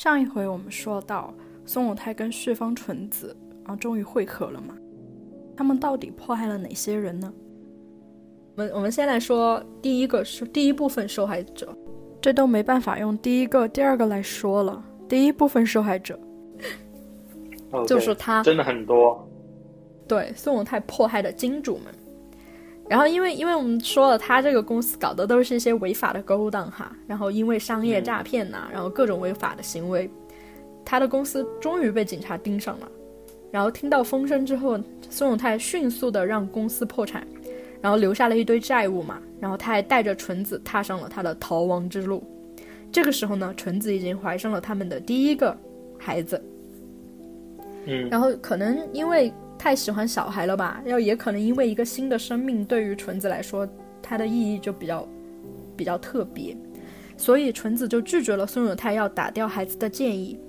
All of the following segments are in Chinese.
上一回我们说到宋永泰跟旭方纯子啊终于会合了嘛？他们到底迫害了哪些人呢？我们我们先来说第一个是第一部分受害者，这都没办法用第一个、第二个来说了。第一部分受害者就是他，真的很多。对宋永泰迫害的金主们。然后，因为因为我们说了，他这个公司搞的都是一些违法的勾当哈，然后因为商业诈骗呐，然后各种违法的行为，他的公司终于被警察盯上了。然后听到风声之后，宋永泰迅速的让公司破产，然后留下了一堆债务嘛。然后他还带着纯子踏上了他的逃亡之路。这个时候呢，纯子已经怀上了他们的第一个孩子。嗯，然后可能因为。太喜欢小孩了吧？要也可能因为一个新的生命对于纯子来说，它的意义就比较比较特别，所以纯子就拒绝了宋永泰要打掉孩子的建议。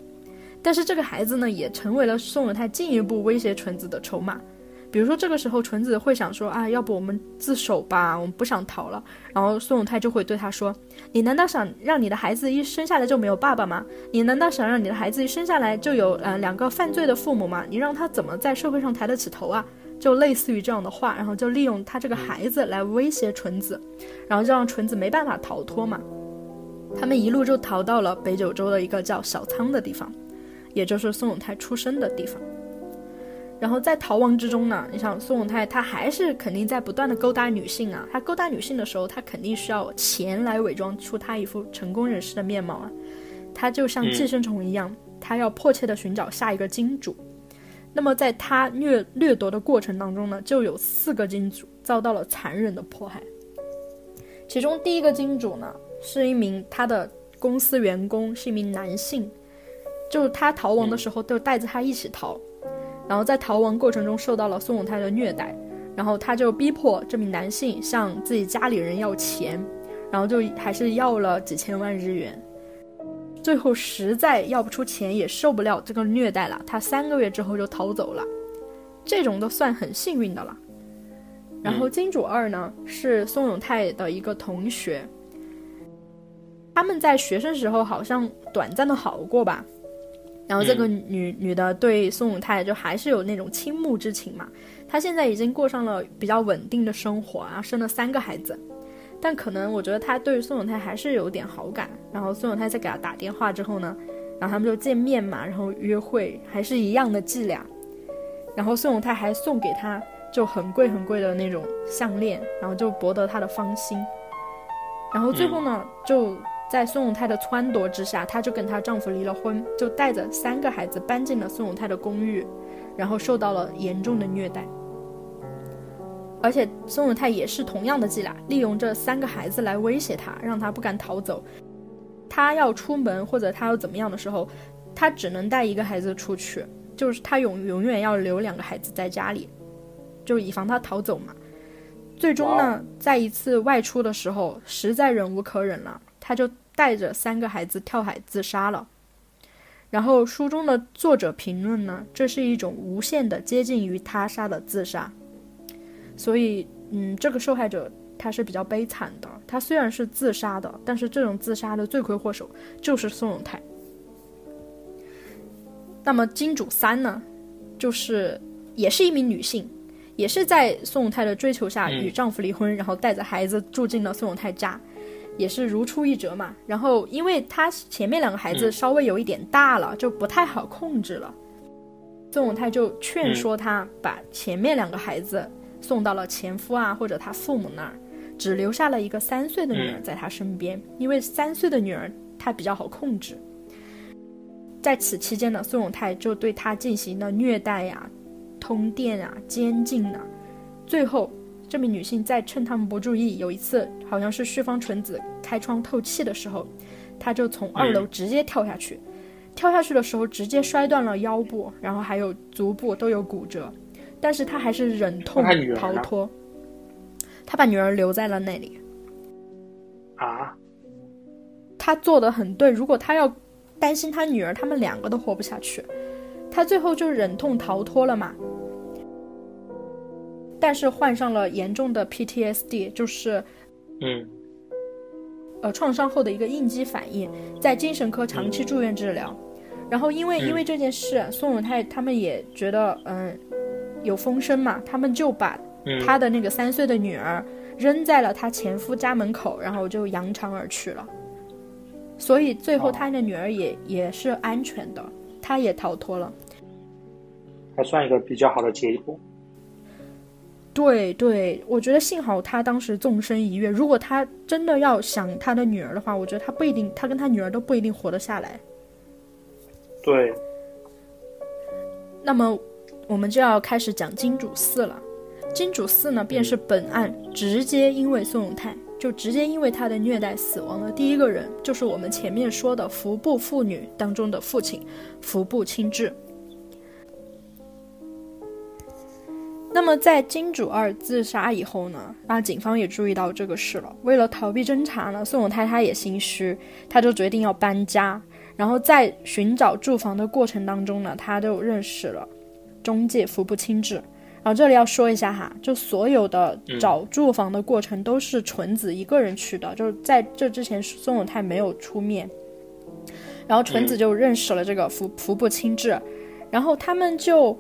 但是这个孩子呢，也成为了宋永泰进一步威胁纯子的筹码。比如说，这个时候纯子会想说啊，要不我们自首吧，我们不想逃了。然后宋永泰就会对他说：“你难道想让你的孩子一生下来就没有爸爸吗？你难道想让你的孩子一生下来就有呃两个犯罪的父母吗？你让他怎么在社会上抬得起头啊？”就类似于这样的话，然后就利用他这个孩子来威胁纯子，然后就让纯子没办法逃脱嘛。他们一路就逃到了北九州的一个叫小仓的地方，也就是宋永泰出生的地方。然后在逃亡之中呢，你想宋永泰他还是肯定在不断的勾搭女性啊。他勾搭女性的时候，他肯定需要钱来伪装出他一副成功人士的面貌啊。他就像寄生虫一样，他要迫切的寻找下一个金主。那么在他掠掠夺的过程当中呢，就有四个金主遭到了残忍的迫害。其中第一个金主呢，是一名他的公司员工，是一名男性，就是他逃亡的时候都带着他一起逃。然后在逃亡过程中受到了宋永泰的虐待，然后他就逼迫这名男性向自己家里人要钱，然后就还是要了几千万日元，最后实在要不出钱也受不了这个虐待了，他三个月之后就逃走了，这种都算很幸运的了。然后金主二呢是宋永泰的一个同学，他们在学生时候好像短暂的好过吧。然后这个女女的对宋永泰就还是有那种倾慕之情嘛。她现在已经过上了比较稳定的生活啊，生了三个孩子。但可能我觉得她对宋永泰还是有点好感。然后宋永泰在给她打电话之后呢，然后他们就见面嘛，然后约会还是一样的伎俩。然后宋永泰还送给她就很贵很贵的那种项链，然后就博得她的芳心。然后最后呢，就。在孙永泰的撺掇之下，她就跟她丈夫离了婚，就带着三个孩子搬进了孙永泰的公寓，然后受到了严重的虐待。而且孙永泰也是同样的伎俩，利用这三个孩子来威胁她，让她不敢逃走。她要出门或者她要怎么样的时候，她只能带一个孩子出去，就是她永永远要留两个孩子在家里，就以防她逃走嘛。最终呢，在一次外出的时候，实在忍无可忍了，她就。带着三个孩子跳海自杀了，然后书中的作者评论呢，这是一种无限的接近于他杀的自杀，所以，嗯，这个受害者他是比较悲惨的。他虽然是自杀的，但是这种自杀的罪魁祸首就是宋永泰。那么金主三呢，就是也是一名女性，也是在宋永泰的追求下与丈夫离婚，然后带着孩子住进了宋永泰家。也是如出一辙嘛，然后因为他前面两个孩子稍微有一点大了，就不太好控制了。宋永泰就劝说他把前面两个孩子送到了前夫啊或者他父母那儿，只留下了一个三岁的女儿在他身边，因为三岁的女儿他比较好控制。在此期间呢，宋永泰就对他进行了虐待呀、通电啊、监禁啊，最后。这名女性在趁他们不注意，有一次好像是旭方纯子开窗透气的时候，她就从二楼直接跳下去，跳下去的时候直接摔断了腰部，然后还有足部都有骨折，但是她还是忍痛逃脱。她把女儿留在了那里。啊？他做的很对，如果她要担心她女儿，他们两个都活不下去，他最后就忍痛逃脱了嘛。但是患上了严重的 PTSD，就是，嗯，呃创伤后的一个应激反应，在精神科长期住院治疗。然后因为因为这件事，宋永泰他们也觉得嗯有风声嘛，他们就把他的那个三岁的女儿扔在了他前夫家门口，然后就扬长而去了。所以最后他的女儿也也是安全的，他也逃脱了，还算一个比较好的结果。对对，我觉得幸好他当时纵身一跃，如果他真的要想他的女儿的话，我觉得他不一定，他跟他女儿都不一定活得下来。对，那么我们就要开始讲金主四了。金主四呢，便是本案直接因为宋永泰就直接因为他的虐待死亡的第一个人，就是我们前面说的服部妇女当中的父亲服部清志。那么在金主二自杀以后呢，啊，警方也注意到这个事了。为了逃避侦查呢，宋永泰他也心虚，他就决定要搬家。然后在寻找住房的过程当中呢，他就认识了中介服部清志。然后这里要说一下哈，就所有的找住房的过程都是纯子一个人去的，就是在这之前宋永泰没有出面。然后纯子就认识了这个服服部清志，然后他们就。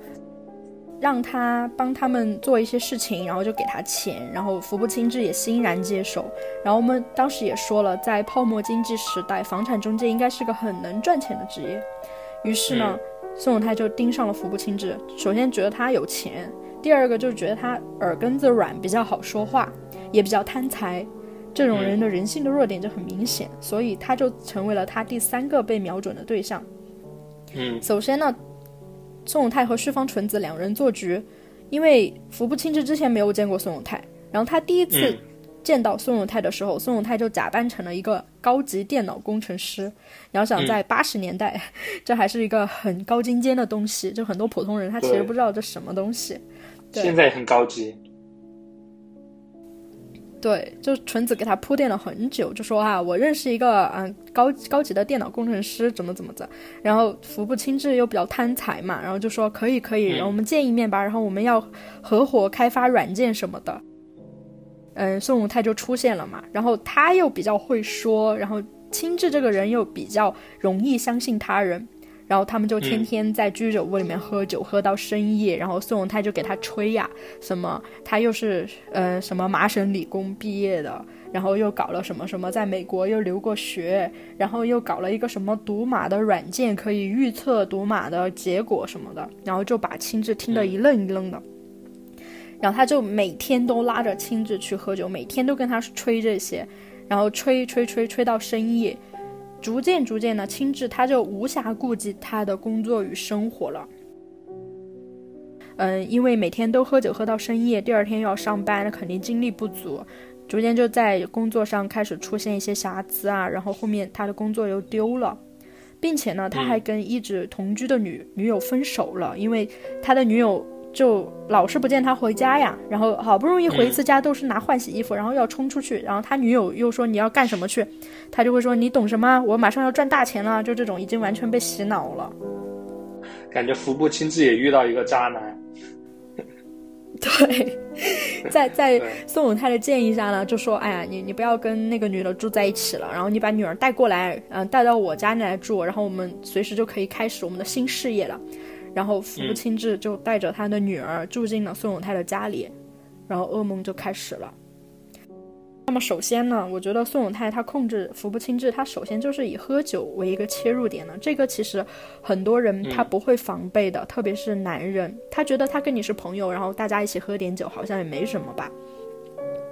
让他帮他们做一些事情，然后就给他钱，然后服部清志也欣然接受。然后我们当时也说了，在泡沫经济时代，房产中介应该是个很能赚钱的职业。于是呢，宋永泰就盯上了服部清志。首先觉得他有钱，第二个就是觉得他耳根子软，比较好说话，也比较贪财。这种人的人性的弱点就很明显，所以他就成为了他第三个被瞄准的对象。嗯，首先呢。宋永泰和旭方纯子两人做局，因为服部清志之前没有见过宋永泰，然后他第一次见到宋永泰的时候，宋永泰就假扮成了一个高级电脑工程师。你要想在八十年代，这还是一个很高精尖的东西，就很多普通人他其实不知道这什么东西。现在也很高级。对，就纯子给他铺垫了很久，就说啊，我认识一个嗯高高级的电脑工程师，怎么怎么着。然后服部清志又比较贪财嘛，然后就说可以可以，然后我们见一面吧，然后我们要合伙开发软件什么的。嗯，宋永泰就出现了嘛，然后他又比较会说，然后清志这个人又比较容易相信他人。然后他们就天天在居酒屋里面喝酒，喝到深夜。然后宋永泰就给他吹呀，什么他又是呃什么麻省理工毕业的，然后又搞了什么什么，在美国又留过学，然后又搞了一个什么赌马的软件，可以预测赌马的结果什么的。然后就把青志听得一愣一愣的。然后他就每天都拉着青志去喝酒，每天都跟他吹这些，然后吹吹吹吹到深夜。逐渐逐渐的，青志他就无暇顾及他的工作与生活了。嗯，因为每天都喝酒喝到深夜，第二天又要上班，那肯定精力不足。逐渐就在工作上开始出现一些瑕疵啊，然后后面他的工作又丢了，并且呢，他还跟一直同居的女女友分手了，因为他的女友。就老是不见他回家呀，然后好不容易回一次家，都是拿换洗衣服，然后要冲出去，然后他女友又说你要干什么去，他就会说你懂什么？我马上要赚大钱了，就这种已经完全被洗脑了。感觉服部亲自也遇到一个渣男。对，在在宋永泰的建议下呢，就说哎呀，你你不要跟那个女的住在一起了，然后你把女儿带过来，嗯，带到我家里来住，然后我们随时就可以开始我们的新事业了。然后服部清志就带着他的女儿住进了宋永泰的家里，然后噩梦就开始了。那么首先呢，我觉得宋永泰他控制福不清志，他首先就是以喝酒为一个切入点呢。这个其实很多人他不会防备的，特别是男人，他觉得他跟你是朋友，然后大家一起喝点酒好像也没什么吧。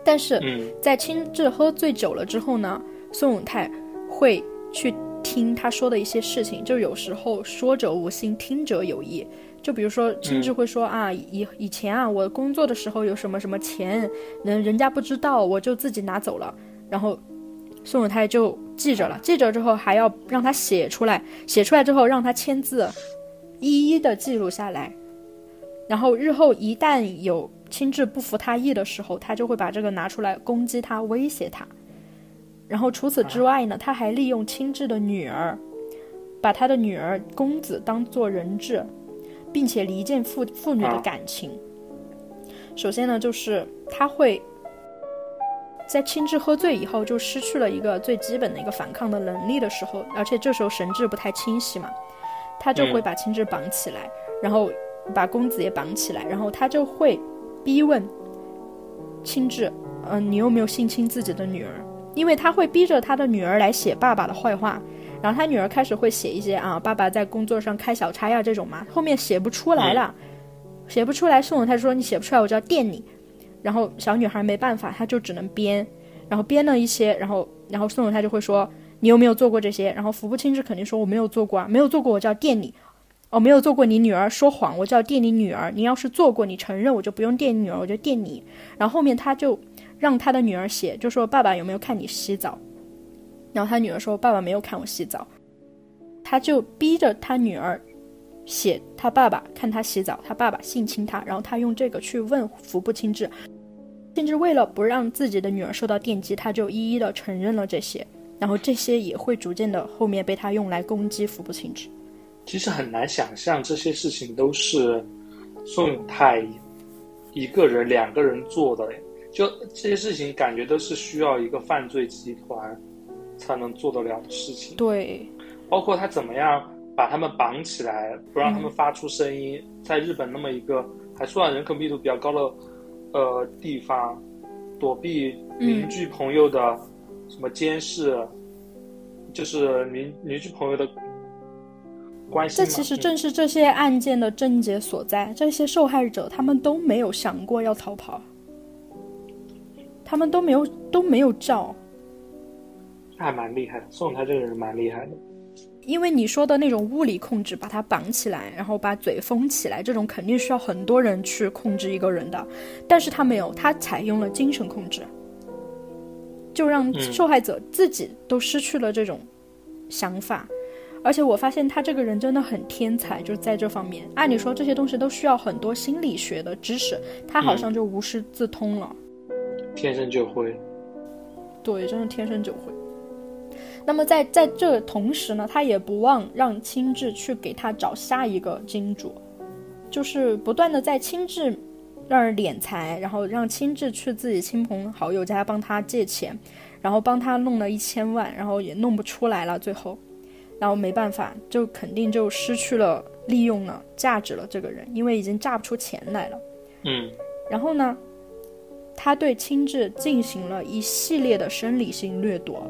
但是在清志喝醉酒了之后呢，宋永泰会去。听他说的一些事情，就有时候说者无心，听者有意。就比如说，青志会说啊，以以前啊，我工作的时候有什么什么钱，人人家不知道，我就自己拿走了。然后宋永泰就记着了，记着之后还要让他写出来，写出来之后让他签字，一一的记录下来。然后日后一旦有青志不服他意的时候，他就会把这个拿出来攻击他，威胁他。然后除此之外呢，他还利用亲志的女儿，把他的女儿公子当做人质，并且离间父父女的感情。首先呢，就是他会在青雉喝醉以后，就失去了一个最基本的一个反抗的能力的时候，而且这时候神志不太清晰嘛，他就会把青雉绑起来，然后把公子也绑起来，然后他就会逼问青雉，嗯，你有没有性侵自己的女儿？因为他会逼着他的女儿来写爸爸的坏话，然后他女儿开始会写一些啊，爸爸在工作上开小差呀这种嘛，后面写不出来了，写不出来，宋永泰说你写不出来，我就要电你。然后小女孩没办法，她就只能编，然后编了一些，然后然后宋永泰就会说你有没有做过这些？然后福部清志肯定说我没有做过啊，没有做过我就要电你，哦没有做过你女儿说谎我就要电你女儿，你要是做过你承认我就不用电你女儿我就电你。然后后面他就让他的女儿写，就说爸爸有没有看你洗澡？然后他女儿说爸爸没有看我洗澡，他就逼着他女儿。写他爸爸看他洗澡，他爸爸性侵他，然后他用这个去问服部清志，甚至为了不让自己的女儿受到电击，他就一一的承认了这些，然后这些也会逐渐的后面被他用来攻击服部清志。其实很难想象这些事情都是宋永泰一个人、两个人做的，就这些事情感觉都是需要一个犯罪集团才能做得了的事情。对，包括他怎么样。把他们绑起来，不让他们发出声音。在日本那么一个还算人口密度比较高的呃地方，躲避邻居朋友的什么监视，就是邻邻居朋友的关系。这其实正是这些案件的症结所在。这些受害者他们都没有想过要逃跑，他们都没有都没有照。还蛮厉害的，宋他这个人蛮厉害的。因为你说的那种物理控制，把他绑起来，然后把嘴封起来，这种肯定需要很多人去控制一个人的，但是他没有，他采用了精神控制，就让受害者自己都失去了这种想法，而且我发现他这个人真的很天才，就在这方面。按理说这些东西都需要很多心理学的知识，他好像就无师自通了，天生就会，对，真的天生就会。那么在在这同时呢，他也不忘让青雉去给他找下一个金主，就是不断的在青雉那儿敛财，然后让青雉去自己亲朋好友家帮他借钱，然后帮他弄了一千万，然后也弄不出来了，最后，然后没办法，就肯定就失去了利用了价值了这个人，因为已经榨不出钱来了。嗯，然后呢，他对青雉进行了一系列的生理性掠夺。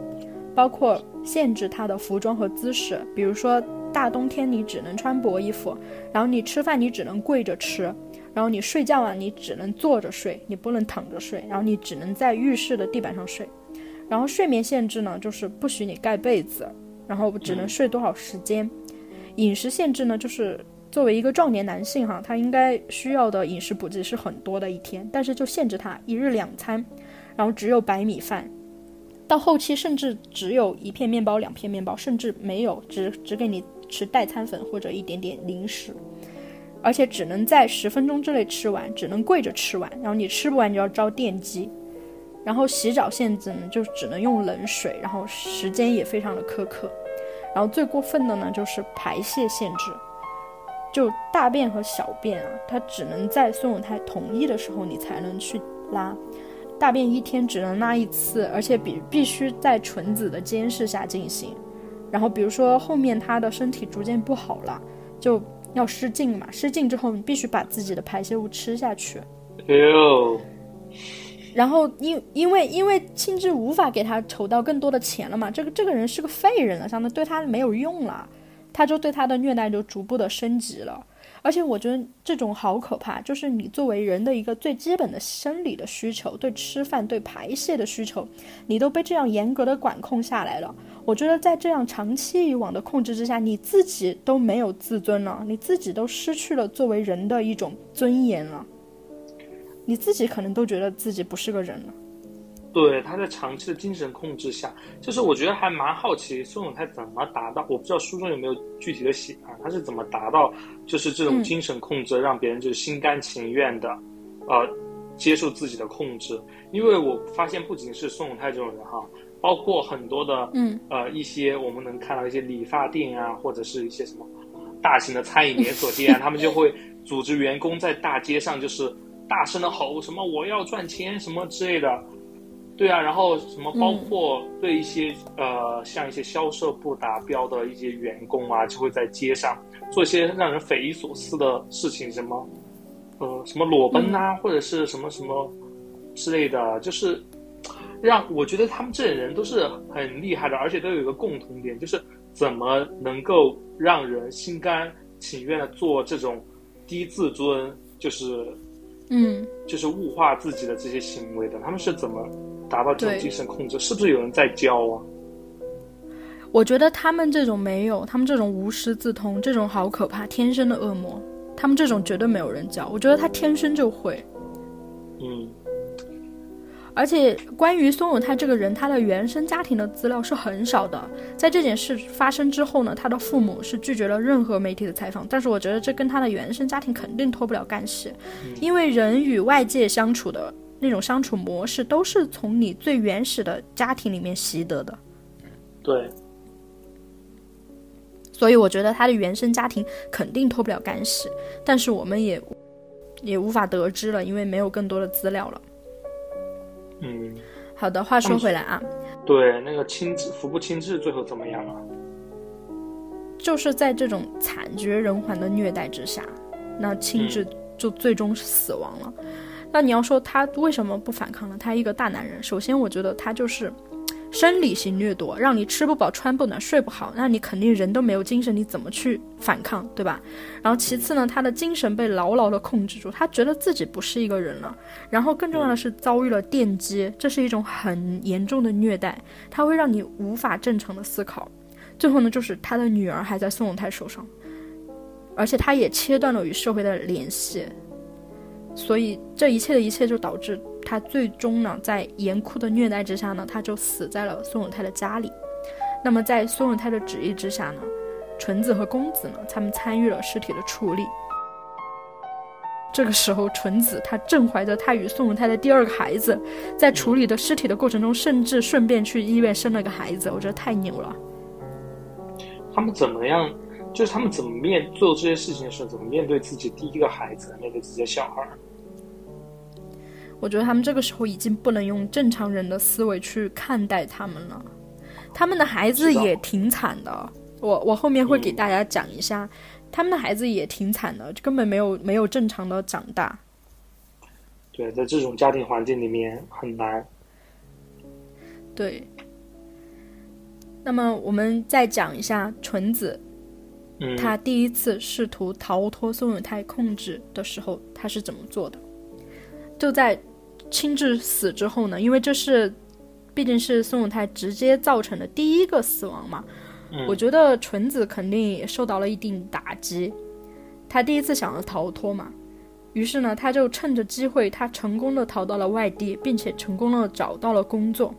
包括限制他的服装和姿势，比如说大冬天你只能穿薄衣服，然后你吃饭你只能跪着吃，然后你睡觉啊你只能坐着睡，你不能躺着睡，然后你只能在浴室的地板上睡，然后睡眠限制呢就是不许你盖被子，然后只能睡多少时间，饮食限制呢就是作为一个壮年男性哈，他应该需要的饮食补给是很多的一天，但是就限制他一日两餐，然后只有白米饭。到后期甚至只有一片面包、两片面包，甚至没有，只只给你吃代餐粉或者一点点零食，而且只能在十分钟之内吃完，只能跪着吃完，然后你吃不完就要招电击，然后洗澡限制呢就只能用冷水，然后时间也非常的苛刻，然后最过分的呢就是排泄限制，就大便和小便啊，它只能在孙永泰同意的时候你才能去拉。大便一天只能拉一次，而且必必须在纯子的监视下进行。然后，比如说后面他的身体逐渐不好了，就要失禁嘛。失禁之后，你必须把自己的排泄物吃下去。哎呦！然后因因为因为青雉无法给他筹到更多的钱了嘛，这个这个人是个废人了，相当于对他没有用了，他就对他的虐待就逐步的升级了。而且我觉得这种好可怕，就是你作为人的一个最基本的生理的需求，对吃饭、对排泄的需求，你都被这样严格的管控下来了。我觉得在这样长期以往的控制之下，你自己都没有自尊了，你自己都失去了作为人的一种尊严了，你自己可能都觉得自己不是个人了。对，他在长期的精神控制下，就是我觉得还蛮好奇宋永泰怎么达到，我不知道书中有没有具体的写啊，他是怎么达到就是这种精神控制，让别人就是心甘情愿的，呃，接受自己的控制。因为我发现不仅是宋永泰这种人哈，包括很多的，嗯，呃，一些我们能看到一些理发店啊，或者是一些什么大型的餐饮连锁店，他们就会组织员工在大街上就是大声的吼什么我要赚钱什么之类的。对啊，然后什么包括对一些呃像一些销售不达标的一些员工啊，就会在街上做一些让人匪夷所思的事情，什么呃什么裸奔啊，或者是什么什么之类的，就是让我觉得他们这些人都是很厉害的，而且都有一个共同点，就是怎么能够让人心甘情愿的做这种低自尊，就是嗯，就是物化自己的这些行为的，他们是怎么？达到这种精神控制，是不是有人在教啊？我觉得他们这种没有，他们这种无师自通，这种好可怕，天生的恶魔。他们这种绝对没有人教，我觉得他天生就会。嗯。而且关于孙永泰这个人，他的原生家庭的资料是很少的。在这件事发生之后呢，他的父母是拒绝了任何媒体的采访。但是我觉得这跟他的原生家庭肯定脱不了干系，因为人与外界相处的。那种相处模式都是从你最原始的家庭里面习得的，对。所以我觉得他的原生家庭肯定脱不了干系，但是我们也也无法得知了，因为没有更多的资料了。嗯，好的，话说回来啊，对，那个亲治服部亲治最后怎么样了？就是在这种惨绝人寰的虐待之下，那亲治就最终死亡了。那你要说他为什么不反抗呢？他一个大男人，首先我觉得他就是生理性掠夺，让你吃不饱穿不暖睡不好，那你肯定人都没有精神，你怎么去反抗，对吧？然后其次呢，他的精神被牢牢的控制住，他觉得自己不是一个人了。然后更重要的是遭遇了电击，这是一种很严重的虐待，它会让你无法正常的思考。最后呢，就是他的女儿还在宋永泰手上，而且他也切断了与社会的联系。所以这一切的一切就导致他最终呢，在严酷的虐待之下呢，他就死在了孙永泰的家里。那么在孙永泰的旨意之下呢，纯子和公子呢，他们参与了尸体的处理。这个时候，纯子她正怀着她与宋永泰的第二个孩子，在处理的尸体的过程中，甚至顺便去医院生了个孩子，我觉得太牛了。他们怎么样？就是他们怎么面做这些事情的时候，怎么面对自己第一个孩子，面对自己的小孩？我觉得他们这个时候已经不能用正常人的思维去看待他们了，他们的孩子也挺惨的。我我后面会给大家讲一下，他们的孩子也挺惨的，根本没有没有正常的长大。对，在这种家庭环境里面很难。对。那么我们再讲一下纯子，他第一次试图逃脱宋永泰控制的时候，他是怎么做的？就在。亲治死之后呢？因为这是，毕竟是宋永泰直接造成的第一个死亡嘛。我觉得纯子肯定也受到了一定打击。他第一次想要逃脱嘛，于是呢，他就趁着机会，他成功的逃到了外地，并且成功的找到了工作。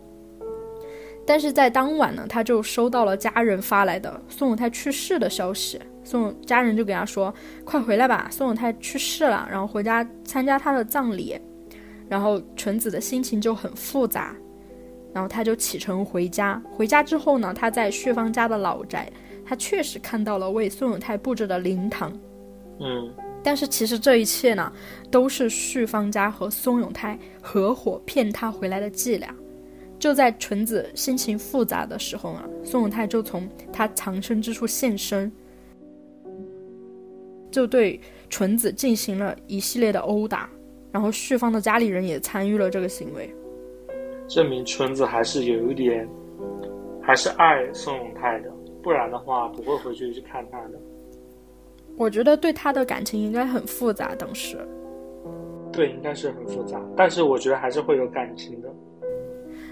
但是在当晚呢，他就收到了家人发来的宋永泰去世的消息。宋家人就给他说：“快回来吧，宋永泰去世了，然后回家参加他的葬礼。”然后纯子的心情就很复杂，然后他就启程回家。回家之后呢，他在旭芳家的老宅，他确实看到了为宋永泰布置的灵堂。嗯，但是其实这一切呢，都是旭芳家和宋永泰合伙骗他回来的伎俩。就在纯子心情复杂的时候呢，宋永泰就从他藏身之处现身，就对纯子进行了一系列的殴打。然后旭芳的家里人也参与了这个行为，证明纯子还是有一点，还是爱宋永泰的，不然的话不会回去去看他的。我觉得对他的感情应该很复杂，当时。对，应该是很复杂，但是我觉得还是会有感情的。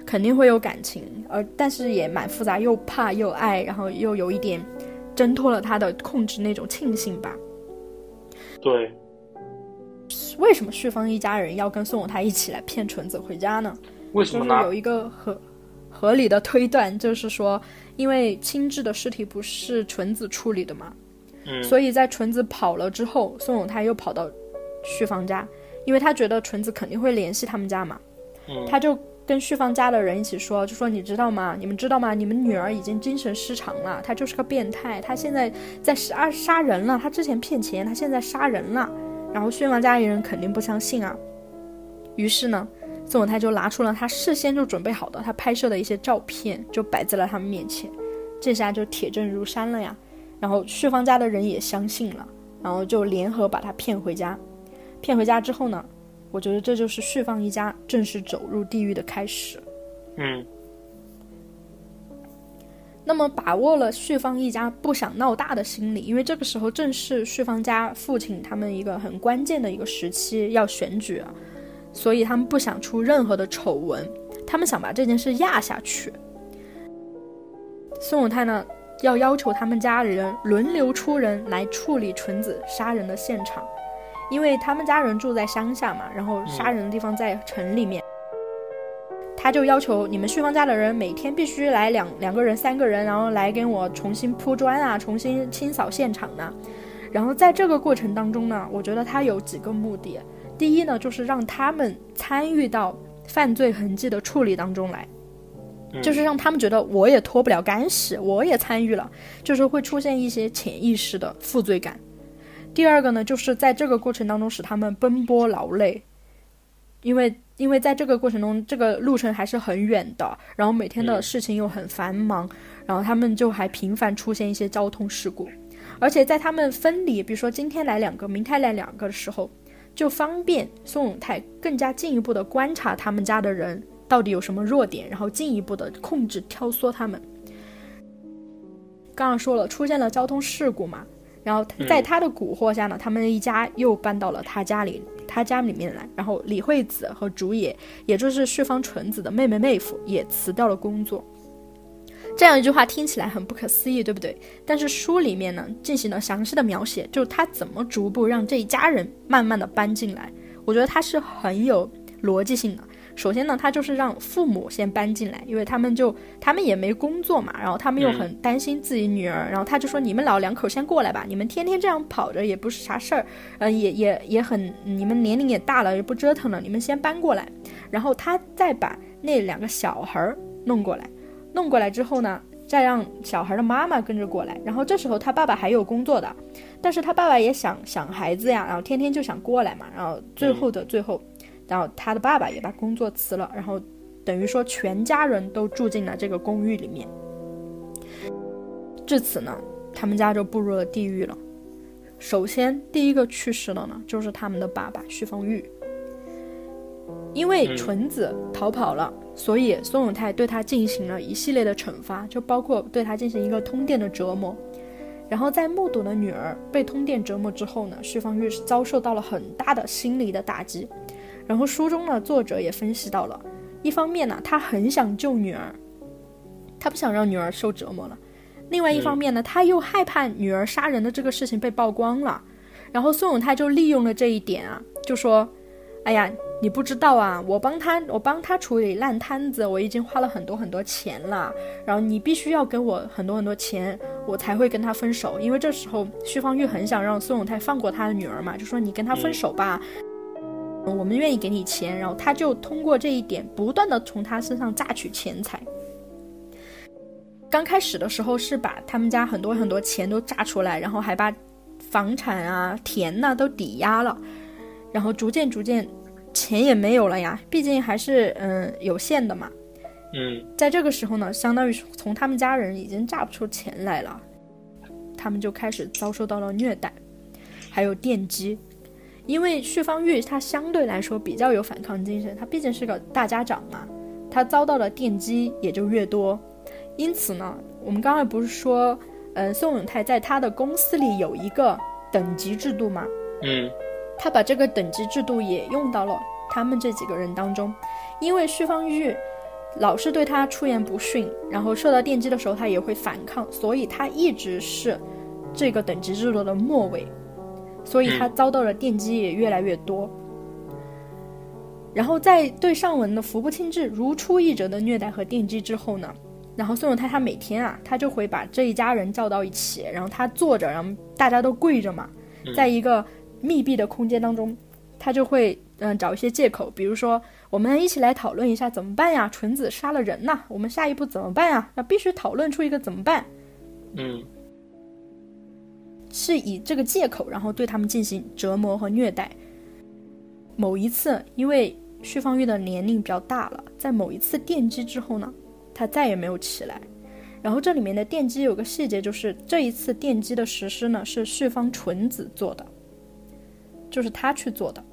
肯定会有感情，而但是也蛮复杂，又怕又爱，然后又有一点挣脱了他的控制那种庆幸吧。对。为什么旭芳一家人要跟宋永泰一起来骗纯子回家呢？为什么呢？有一个合合理的推断，就是说，因为亲治的尸体不是纯子处理的嘛，嗯，所以在纯子跑了之后，宋永泰又跑到旭芳家，因为他觉得纯子肯定会联系他们家嘛，嗯，他就跟旭芳家的人一起说，就说你知道吗？你们知道吗？你们女儿已经精神失常了，她就是个变态，她现在在杀杀人了，她之前骗钱，她现在杀人了。然后旭芳家里人肯定不相信啊，于是呢，宋永泰就拿出了他事先就准备好的他拍摄的一些照片，就摆在了他们面前，这下就铁证如山了呀。然后旭芳家的人也相信了，然后就联合把他骗回家。骗回家之后呢，我觉得这就是旭芳一家正式走入地狱的开始。嗯。那么把握了旭方一家不想闹大的心理，因为这个时候正是旭方家父亲他们一个很关键的一个时期要选举啊，所以他们不想出任何的丑闻，他们想把这件事压下去。宋永泰呢，要要求他们家人轮流出人来处理纯子杀人的现场，因为他们家人住在乡下嘛，然后杀人的地方在城里面。他就要求你们旭芳家的人每天必须来两两个人、三个人，然后来给我重新铺砖啊，重新清扫现场呢。然后在这个过程当中呢，我觉得他有几个目的。第一呢，就是让他们参与到犯罪痕迹的处理当中来，就是让他们觉得我也脱不了干系，我也参与了，就是会出现一些潜意识的负罪感。第二个呢，就是在这个过程当中使他们奔波劳累，因为。因为在这个过程中，这个路程还是很远的，然后每天的事情又很繁忙，然后他们就还频繁出现一些交通事故，而且在他们分离，比如说今天来两个，明天来两个的时候，就方便宋永泰更加进一步的观察他们家的人到底有什么弱点，然后进一步的控制挑唆他们。刚刚说了，出现了交通事故嘛，然后在他的蛊惑下呢，他们一家又搬到了他家里。他家里面来，然后李惠子和竹野，也就是旭方纯子的妹妹妹夫，也辞掉了工作。这样一句话听起来很不可思议，对不对？但是书里面呢进行了详细的描写，就是他怎么逐步让这一家人慢慢的搬进来。我觉得他是很有逻辑性的。首先呢，他就是让父母先搬进来，因为他们就他们也没工作嘛，然后他们又很担心自己女儿，然后他就说：“你们老两口先过来吧，你们天天这样跑着也不是啥事儿，呃，也也也很，你们年龄也大了，也不折腾了，你们先搬过来。”然后他再把那两个小孩儿弄过来，弄过来之后呢，再让小孩的妈妈跟着过来。然后这时候他爸爸还有工作的，但是他爸爸也想想孩子呀，然后天天就想过来嘛，然后最后的最后。然后他的爸爸也把工作辞了，然后等于说全家人都住进了这个公寓里面。至此呢，他们家就步入了地狱了。首先第一个去世了呢，就是他们的爸爸徐方玉。因为纯子逃跑了，所以宋永泰对他进行了一系列的惩罚，就包括对他进行一个通电的折磨。然后在目睹了女儿被通电折磨之后呢，徐方玉是遭受到了很大的心理的打击。然后书中呢，作者也分析到了，一方面呢，他很想救女儿，他不想让女儿受折磨了；另外一方面呢，他又害怕女儿杀人的这个事情被曝光了。然后宋永泰就利用了这一点啊，就说：“哎呀，你不知道啊，我帮他，我帮他处理烂摊子，我已经花了很多很多钱了。然后你必须要给我很多很多钱，我才会跟他分手。因为这时候徐方玉很想让宋永泰放过他的女儿嘛，就说你跟他分手吧。”我们愿意给你钱，然后他就通过这一点不断的从他身上榨取钱财。刚开始的时候是把他们家很多很多钱都榨出来，然后还把房产啊、田呐都抵押了，然后逐渐逐渐钱也没有了呀，毕竟还是嗯有限的嘛。嗯，在这个时候呢，相当于从他们家人已经榨不出钱来了，他们就开始遭受到了虐待，还有电击。因为旭方玉他相对来说比较有反抗精神，他毕竟是个大家长嘛，他遭到的电击也就越多。因此呢，我们刚才不是说，嗯，宋永泰在他的公司里有一个等级制度吗？嗯，他把这个等级制度也用到了他们这几个人当中。因为旭方玉老是对他出言不逊，然后受到电击的时候他也会反抗，所以他一直是这个等级制度的末尾。所以他遭到的电击也越来越多，然后在对上文的服部清志如出一辙的虐待和电击之后呢，然后宋永泰他每天啊，他就会把这一家人叫到一起，然后他坐着，然后大家都跪着嘛，在一个密闭的空间当中，他就会嗯找一些借口，比如说我们一起来讨论一下怎么办呀？纯子杀了人呐，我们下一步怎么办呀？那必须讨论出一个怎么办？嗯。是以这个借口，然后对他们进行折磨和虐待。某一次，因为旭方玉的年龄比较大了，在某一次电击之后呢，他再也没有起来。然后这里面的电击有个细节，就是这一次电击的实施呢是旭方纯子做的，就是他去做的。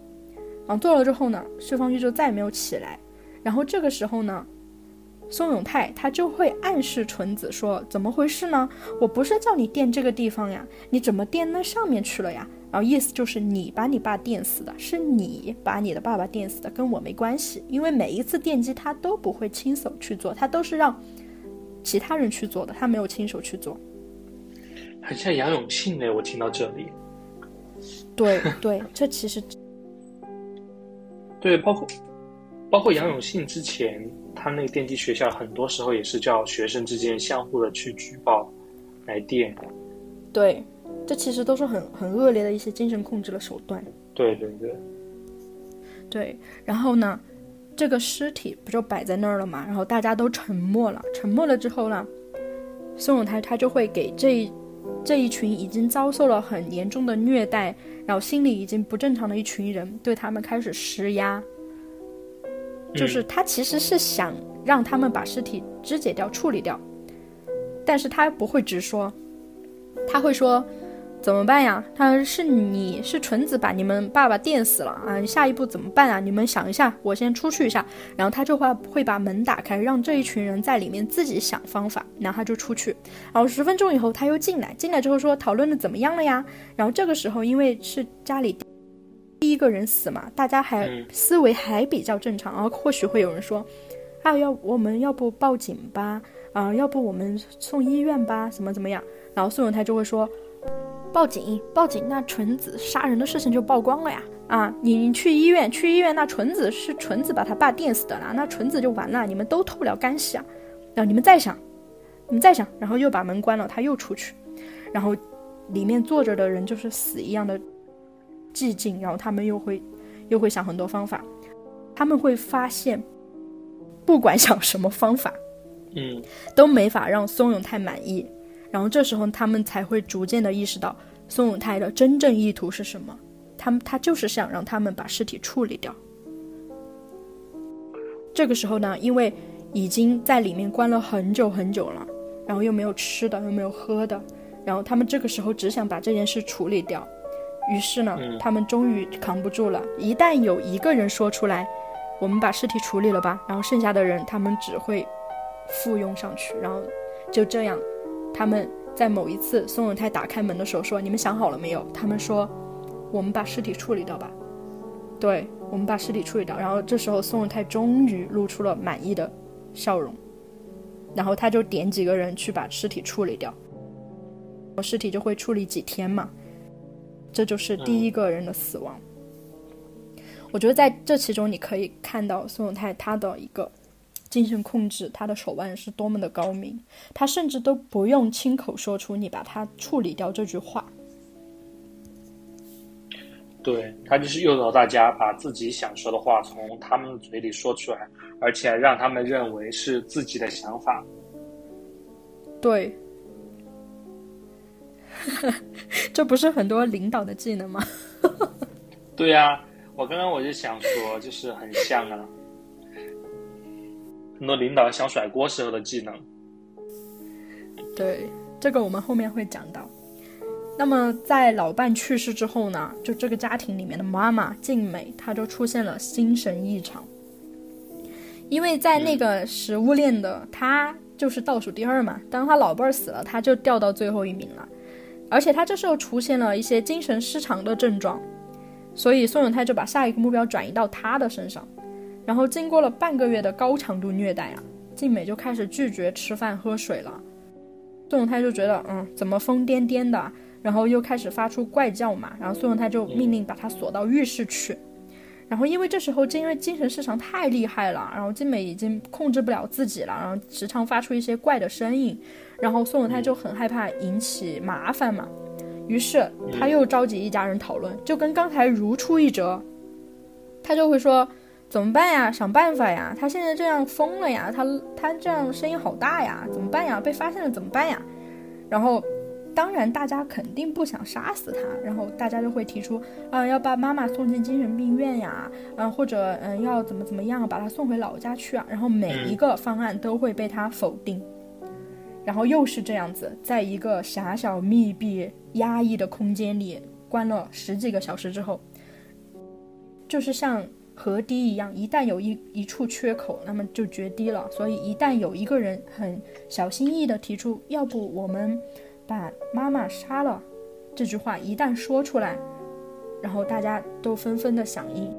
然后做了之后呢，旭方玉就再也没有起来。然后这个时候呢，松永泰他就会暗示纯子说：“怎么回事呢？我不是叫你垫这个地方呀，你怎么垫那上面去了呀？”然后意思就是你把你爸电死的，是你把你的爸爸电死的，跟我没关系。因为每一次电击他都不会亲手去做，他都是让其他人去做的，他没有亲手去做。很像杨永信呢，我听到这里。对对，这其实对，包括包括杨永信之前，他那个电击学校很多时候也是叫学生之间相互的去举报来电。对。这其实都是很很恶劣的一些精神控制的手段。对对对，对。然后呢，这个尸体不就摆在那儿了嘛？然后大家都沉默了。沉默了之后呢，宋永泰他就会给这这一群已经遭受了很严重的虐待，然后心理已经不正常的一群人，对他们开始施压。就是他其实是想让他们把尸体肢解掉、处理掉，但是他不会直说，他会说。怎么办呀？他是你是纯子把你们爸爸电死了啊！下一步怎么办啊？你们想一下，我先出去一下。然后他就会会把门打开，让这一群人在里面自己想方法。然后他就出去。然后十分钟以后他又进来，进来之后说讨论的怎么样了呀？然后这个时候因为是家里第一个人死嘛，大家还思维还比较正常。然后或许会有人说，啊要我们要不报警吧？啊要不我们送医院吧？怎么怎么样？然后宋永泰就会说。报警，报警，那纯子杀人的事情就曝光了呀！啊，你你去医院，去医院，那纯子是纯子把他爸电死的啦，那纯子就完了，你们都脱不了干系啊！然后你们再想，你们再想，然后又把门关了，他又出去，然后里面坐着的人就是死一样的寂静，然后他们又会又会想很多方法，他们会发现，不管想什么方法，嗯，都没法让松永泰满意。然后这时候他们才会逐渐的意识到宋永泰的真正意图是什么，他们他就是想让他们把尸体处理掉。这个时候呢，因为已经在里面关了很久很久了，然后又没有吃的，又没有喝的，然后他们这个时候只想把这件事处理掉。于是呢，他们终于扛不住了。一旦有一个人说出来，我们把尸体处理了吧，然后剩下的人他们只会附庸上去，然后就这样。他们在某一次，宋永泰打开门的时候说：“你们想好了没有？”他们说：“我们把尸体处理掉吧。”对，我们把尸体处理掉。然后这时候，宋永泰终于露出了满意的笑容，然后他就点几个人去把尸体处理掉。我尸体就会处理几天嘛，这就是第一个人的死亡。我觉得在这其中，你可以看到孙永泰他的一个。精神控制，他的手腕是多么的高明，他甚至都不用亲口说出“你把他处理掉”这句话。对他就是诱导大家把自己想说的话从他们的嘴里说出来，而且让他们认为是自己的想法。对，这不是很多领导的技能吗？对呀，我刚刚我就想说，就是很像啊。很多领导想甩锅时候的技能，对这个我们后面会讲到。那么在老伴去世之后呢，就这个家庭里面的妈妈静美，她就出现了心神异常。因为在那个食物链的，她就是倒数第二嘛。当她老伴儿死了，她就掉到最后一名了。而且他这时候出现了一些精神失常的症状，所以宋永泰就把下一个目标转移到他的身上。然后经过了半个月的高强度虐待啊，静美就开始拒绝吃饭喝水了。宋永泰就觉得，嗯，怎么疯癫癫的？然后又开始发出怪叫嘛。然后宋永泰就命令把他锁到浴室去。然后因为这时候因为精神失常太厉害了，然后静美已经控制不了自己了，然后时常发出一些怪的声音。然后宋永泰就很害怕引起麻烦嘛，于是他又召集一家人讨论，就跟刚才如出一辙。他就会说。怎么办呀？想办法呀！他现在这样疯了呀！他他这样声音好大呀！怎么办呀？被发现了怎么办呀？然后当然大家肯定不想杀死他，然后大家就会提出，啊，要把妈妈送进精神病院呀，嗯，或者嗯，要怎么怎么样，把他送回老家去啊。然后每一个方案都会被他否定。然后又是这样子，在一个狭小、密闭、压抑的空间里关了十几个小时之后，就是像河堤一样，一旦有一一处缺口，那么就决堤了。所以一旦有一个人很小心翼翼地提出，要不我们把妈妈杀了，这句话一旦说出来，然后大家都纷纷的响应。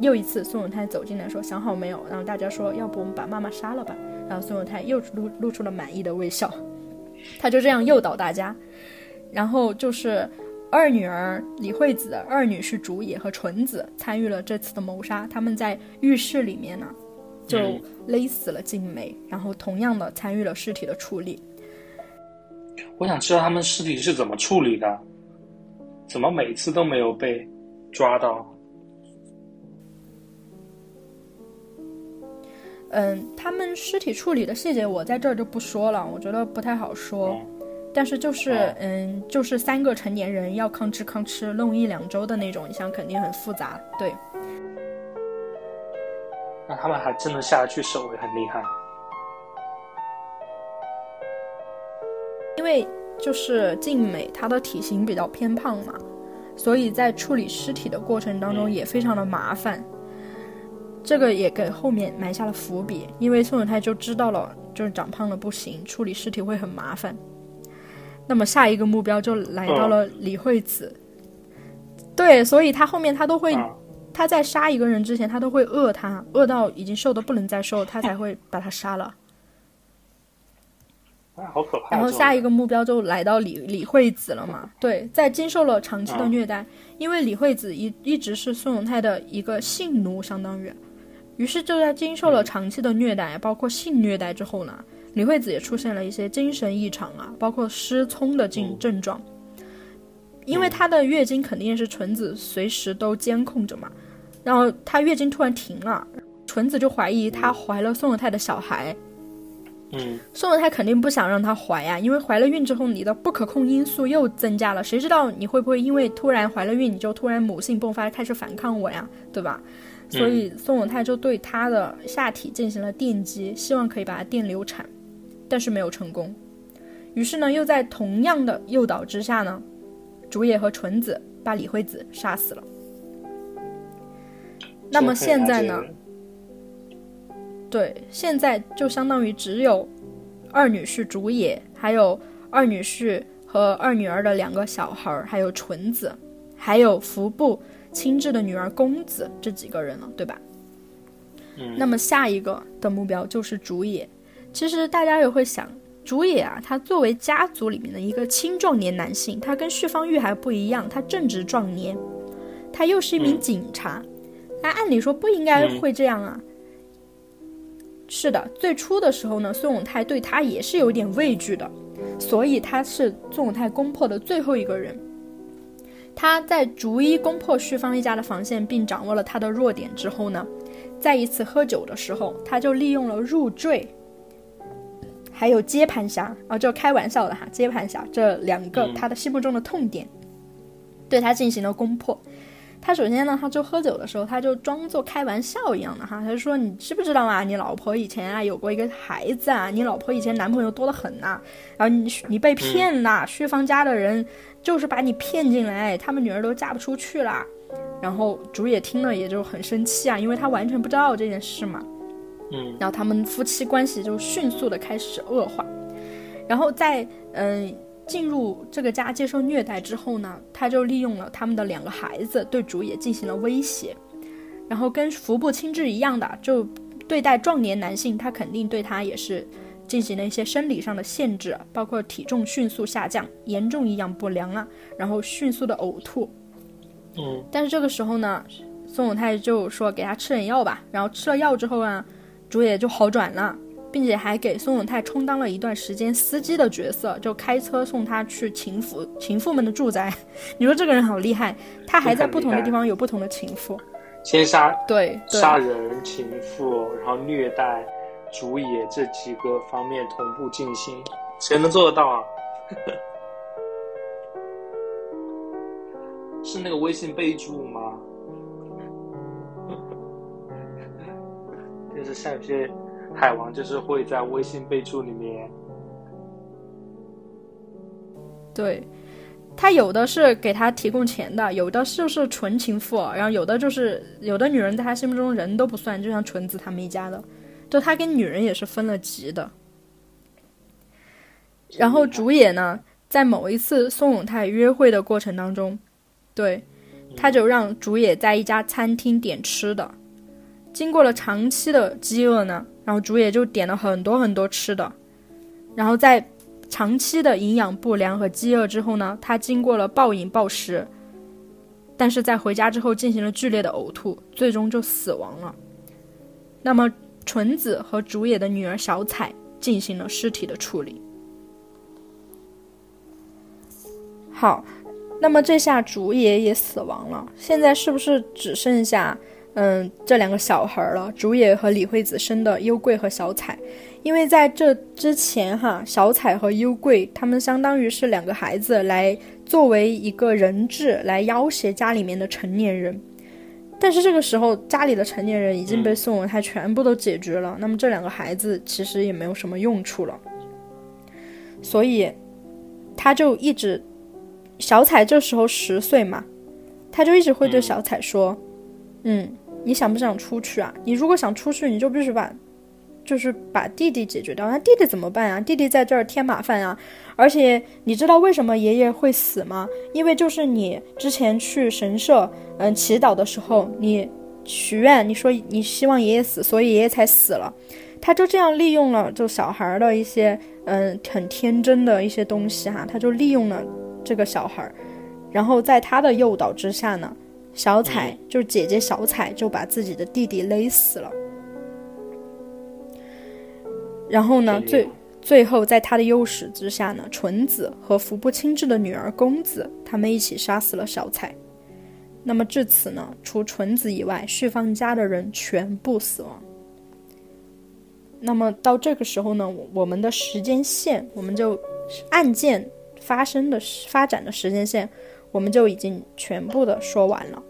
又一次，宋永泰走进来说：“想好没有？”然后大家说：“要不我们把妈妈杀了吧？”然后孙永泰又露露出了满意的微笑，他就这样诱导大家。然后就是二女儿李惠子、二女婿竹野和纯子参与了这次的谋杀。他们在浴室里面呢，就勒死了静美，然后同样的参与了尸体的处理。我想知道他们尸体是怎么处理的，怎么每次都没有被抓到？嗯，他们尸体处理的细节我在这儿就不说了，我觉得不太好说。但是就是，嗯，就是三个成年人要吭哧吭哧弄一两周的那种，你想肯定很复杂。对。那他们还真的下得去手，也很厉害。因为就是静美她的体型比较偏胖嘛，所以在处理尸体的过程当中也非常的麻烦。这个也给后面埋下了伏笔，因为宋永泰就知道了，就是长胖了不行，处理尸体会很麻烦。那么下一个目标就来到了李惠子，对，所以他后面他都会，他在杀一个人之前，他都会饿他，饿到已经瘦的不能再瘦，他才会把他杀了。好可怕！然后下一个目标就来到李李惠子了嘛？对，在经受了长期的虐待，因为李惠子一一直是宋永泰的一个性奴，相当于。于是就在经受了长期的虐待，包括性虐待之后呢，李惠子也出现了一些精神异常啊，包括失聪的症症状。因为她的月经肯定是纯子随时都监控着嘛，然后她月经突然停了，纯子就怀疑她怀了宋永泰的小孩。嗯，宋永泰肯定不想让她怀呀，因为怀了孕之后，你的不可控因素又增加了，谁知道你会不会因为突然怀了孕，你就突然母性迸发，开始反抗我呀，对吧？所以宋永泰就对他的下体进行了电击，希望可以把他电流产，但是没有成功。于是呢，又在同样的诱导之下呢，竹野和纯子把李惠子杀死了。那么现在呢？对，现在就相当于只有二女婿竹野，还有二女婿和二女儿的两个小孩，还有纯子，还有服部。亲挚的女儿公子这几个人了，对吧？嗯。那么下一个的目标就是竹野。其实大家也会想，竹野啊，他作为家族里面的一个青壮年男性，他跟旭方玉还不一样，他正值壮年，他又是一名警察，那按理说不应该会这样啊。是的，最初的时候呢，孙永泰对他也是有点畏惧的，所以他是孙永泰攻破的最后一个人。他在逐一攻破旭方一家的防线，并掌握了他的弱点之后呢，在一次喝酒的时候，他就利用了入赘，还有接盘侠啊，就开玩笑的哈，接盘侠这两个他的心目中的痛点，对他进行了攻破。他首先呢，他就喝酒的时候，他就装作开玩笑一样的哈，他就说：“你知不知道啊？你老婆以前啊有过一个孩子啊，你老婆以前男朋友多得很呐，然后你你被骗呐，旭芳家的人。”就是把你骗进来，他们女儿都嫁不出去了。然后主也听了也就很生气啊，因为他完全不知道这件事嘛。嗯，然后他们夫妻关系就迅速的开始恶化。然后在嗯进入这个家接受虐待之后呢，他就利用了他们的两个孩子对主也进行了威胁。然后跟服部亲治一样的，就对待壮年男性，他肯定对他也是。进行了一些生理上的限制，包括体重迅速下降、严重营养不良啊，然后迅速的呕吐。嗯，但是这个时候呢，宋永泰就说给他吃点药吧，然后吃了药之后啊，竹野就好转了，并且还给宋永泰充当了一段时间司机的角色，就开车送他去情妇情妇们的住宅。你说这个人好厉害，他还在不同的地方有不同的情妇，先杀对杀人情妇，然后虐待。主野这几个方面同步进行，谁能做得到啊？是那个微信备注吗？就是像有些海王，就是会在微信备注里面。对，他有的是给他提供钱的，有的就是纯情妇，然后有的就是有的女人在他心目中人都不算，就像纯子他们一家的，就他跟女人也是分了级的。然后竹野呢，在某一次松永泰约会的过程当中，对，他就让竹野在一家餐厅点吃的。经过了长期的饥饿呢，然后竹野就点了很多很多吃的，然后在长期的营养不良和饥饿之后呢，他经过了暴饮暴食，但是在回家之后进行了剧烈的呕吐，最终就死亡了。那么纯子和竹野的女儿小彩进行了尸体的处理。好，那么这下竹野也死亡了，现在是不是只剩下？嗯，这两个小孩了，竹野和李惠子生的优贵和小彩，因为在这之前哈，小彩和优贵他们相当于是两个孩子来作为一个人质来要挟家里面的成年人，但是这个时候家里的成年人已经被宋文泰全部都解决了，那么这两个孩子其实也没有什么用处了，所以他就一直，小彩这时候十岁嘛，他就一直会对小彩说，嗯。你想不想出去啊？你如果想出去，你就必须把，就是把弟弟解决掉。那弟弟怎么办啊？弟弟在这儿添麻烦啊！而且你知道为什么爷爷会死吗？因为就是你之前去神社，嗯，祈祷的时候，你许愿，你说你希望爷爷死，所以爷爷才死了。他就这样利用了就小孩的一些，嗯，很天真的一些东西哈，他就利用了这个小孩，然后在他的诱导之下呢。小彩就是姐姐，小彩就把自己的弟弟勒死了。然后呢，最最后在他的诱使之下呢，纯子和服部清志的女儿公子他们一起杀死了小彩。那么至此呢，除纯子以外，旭方家的人全部死亡。那么到这个时候呢，我们的时间线，我们就案件发生的发展的时间线。我们就已经全部的说完了。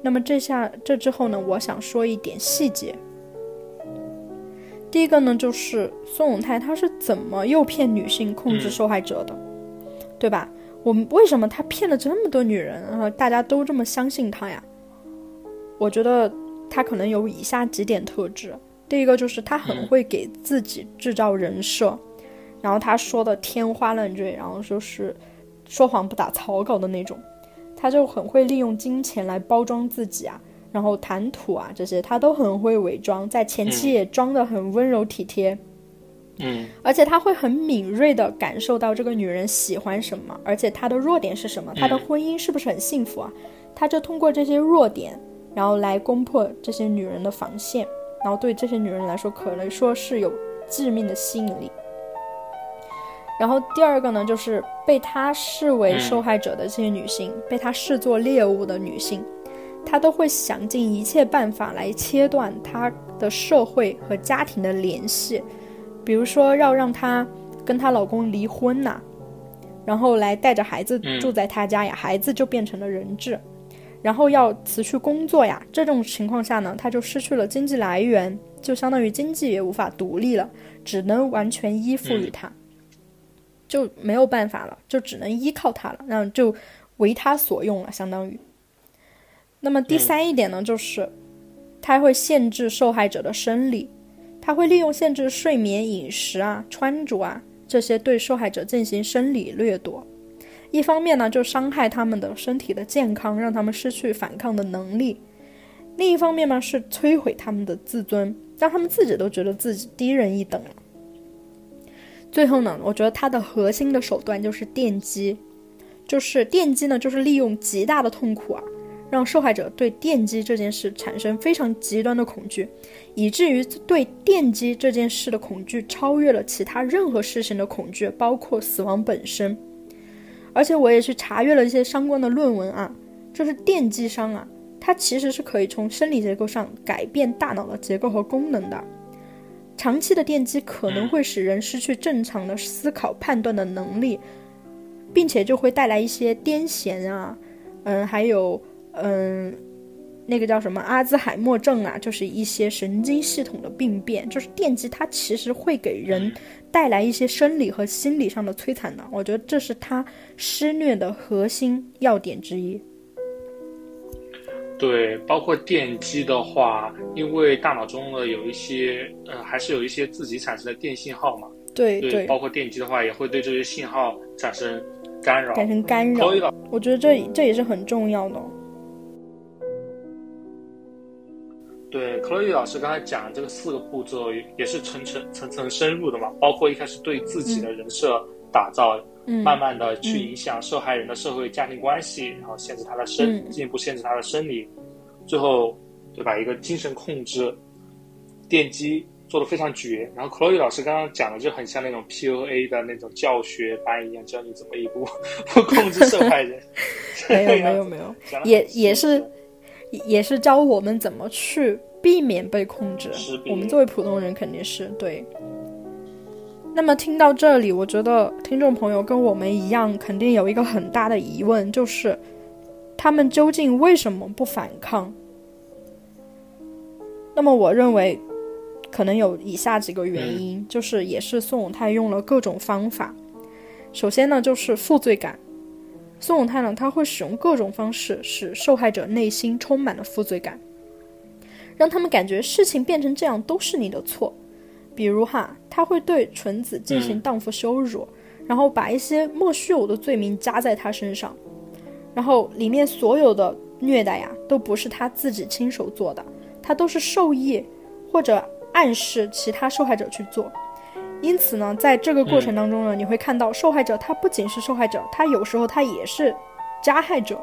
那么这下这之后呢，我想说一点细节。第一个呢，就是宋永泰他是怎么诱骗女性控制受害者的，对吧？我们为什么他骗了这么多女人，然后大家都这么相信他呀？我觉得他可能有以下几点特质。第一个就是他很会给自己制造人设，然后他说的天花乱坠，然后就是。说谎不打草稿的那种，他就很会利用金钱来包装自己啊，然后谈吐啊这些他都很会伪装，在前期也装得很温柔体贴，嗯，而且他会很敏锐地感受到这个女人喜欢什么，而且她的弱点是什么，她的婚姻是不是很幸福啊？他就通过这些弱点，然后来攻破这些女人的防线，然后对这些女人来说，可能说是有致命的吸引力。然后第二个呢，就是被他视为受害者的这些女性，被他视作猎物的女性，她都会想尽一切办法来切断她的社会和家庭的联系，比如说要让她跟她老公离婚呐，然后来带着孩子住在他家呀，孩子就变成了人质，然后要辞去工作呀，这种情况下呢，她就失去了经济来源，就相当于经济也无法独立了，只能完全依附于他。就没有办法了，就只能依靠他了，那就为他所用了，相当于。那么第三一点呢，就是他会限制受害者的生理，他会利用限制睡眠、饮食啊、穿着啊这些对受害者进行生理掠夺。一方面呢，就伤害他们的身体的健康，让他们失去反抗的能力；另一方面呢，是摧毁他们的自尊，让他们自己都觉得自己低人一等了。最后呢，我觉得它的核心的手段就是电击，就是电击呢，就是利用极大的痛苦啊，让受害者对电击这件事产生非常极端的恐惧，以至于对电击这件事的恐惧超越了其他任何事情的恐惧，包括死亡本身。而且我也去查阅了一些相关的论文啊，就是电击伤啊，它其实是可以从生理结构上改变大脑的结构和功能的。长期的电击可能会使人失去正常的思考判断的能力，并且就会带来一些癫痫啊，嗯，还有嗯，那个叫什么阿兹海默症啊，就是一些神经系统的病变，就是电击它其实会给人带来一些生理和心理上的摧残的。我觉得这是他施虐的核心要点之一。对，包括电击的话，因为大脑中呢有一些，呃，还是有一些自己产生的电信号嘛。对对，包括电击的话，也会对这些信号产生干扰。产生干扰。我觉得这这也是很重要的。对，克洛伊老师刚才讲的这个四个步骤也是层层层层深入的嘛，包括一开始对自己的人设打造，慢慢的去影响受害人的社会家庭关系，然后限制他的生，进一步限制他的生理，最后对吧？一个精神控制，电击做的非常绝。然后克洛伊老师刚刚讲的就很像那种 PUA 的那种教学班一样，教你怎么一步步控制受害人。没有没有没有，也也是。也是教我们怎么去避免被控制。我们作为普通人肯定是对。那么听到这里，我觉得听众朋友跟我们一样，肯定有一个很大的疑问，就是他们究竟为什么不反抗？那么我认为，可能有以下几个原因，就是也是宋永泰用了各种方法。首先呢，就是负罪感。宋永泰呢，他会使用各种方式，使受害者内心充满了负罪感，让他们感觉事情变成这样都是你的错。比如哈，他会对纯子进行荡妇羞辱，然后把一些莫须有的罪名加在他身上，然后里面所有的虐待呀，都不是他自己亲手做的，他都是授意或者暗示其他受害者去做。因此呢，在这个过程当中呢，你会看到受害者他不仅是受害者，他有时候他也是加害者，